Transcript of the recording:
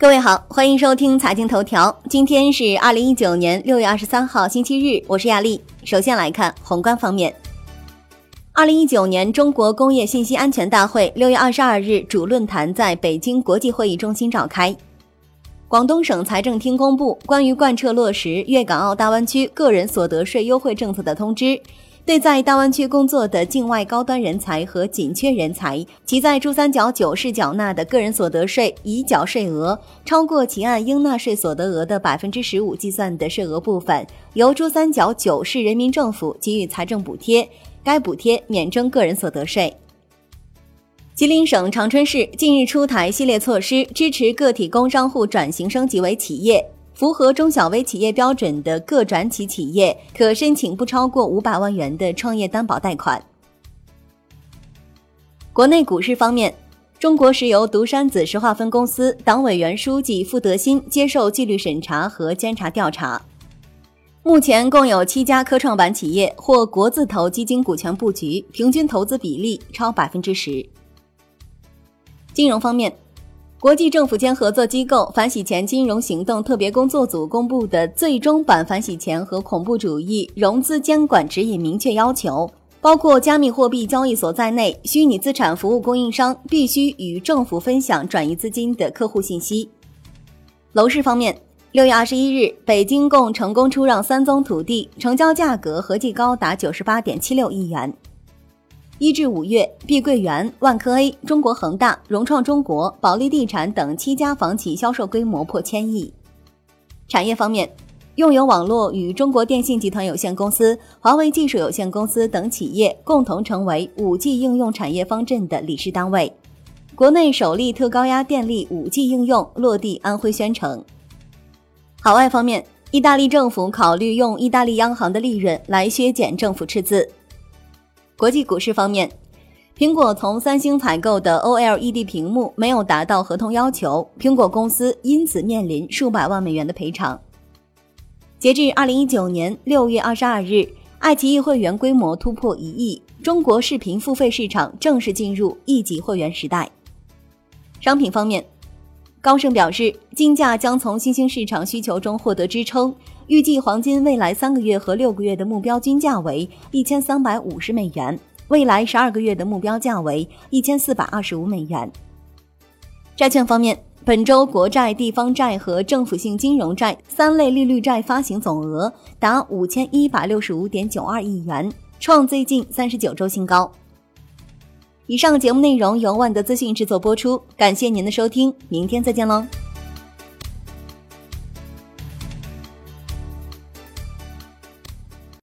各位好，欢迎收听财经头条。今天是二零一九年六月二十三号，星期日，我是亚丽。首先来看宏观方面。二零一九年中国工业信息安全大会六月二十二日主论坛在北京国际会议中心召开。广东省财政厅公布关于贯彻落实粤港澳大湾区个人所得税优惠政策的通知。对在大湾区工作的境外高端人才和紧缺人才，其在珠三角九市缴纳的个人所得税已缴税额超过其按应纳税所得额的百分之十五计算的税额部分，由珠三角九市人民政府给予财政补贴，该补贴免征个人所得税。吉林省长春市近日出台系列措施，支持个体工商户转型升级为企业。符合中小微企业标准的各转企企业可申请不超过五百万元的创业担保贷款。国内股市方面，中国石油独山子石化分公司党委原书记傅德新接受纪律审查和监察调查。目前共有七家科创板企业或国字头基金股权布局，平均投资比例超百分之十。金融方面。国际政府间合作机构反洗钱金融行动特别工作组公布的最终版反洗钱和恐怖主义融资监管指引明确要求，包括加密货币交易所在内，虚拟资产服务供应商必须与政府分享转移资金的客户信息。楼市方面，六月二十一日，北京共成功出让三宗土地，成交价格合计高达九十八点七六亿元。一至五月，碧桂园、万科 A、中国恒大、融创中国、保利地产等七家房企销售规模破千亿。产业方面，用友网络与中国电信集团有限公司、华为技术有限公司等企业共同成为五 G 应用产业方阵的理事单位。国内首例特高压电力五 G 应用落地安徽宣城。海外方面，意大利政府考虑用意大利央行的利润来削减政府赤字。国际股市方面，苹果从三星采购的 OLED 屏幕没有达到合同要求，苹果公司因此面临数百万美元的赔偿。截至二零一九年六月二十二日，爱奇艺会员规模突破一亿，中国视频付费市场正式进入亿级会员时代。商品方面，高盛表示，金价将从新兴市场需求中获得支撑。预计黄金未来三个月和六个月的目标均价为一千三百五十美元，未来十二个月的目标价为一千四百二十五美元。债券方面，本周国债、地方债和政府性金融债三类利率债发行总额达五千一百六十五点九二亿元，创最近三十九周新高。以上节目内容由万德资讯制作播出，感谢您的收听，明天再见喽。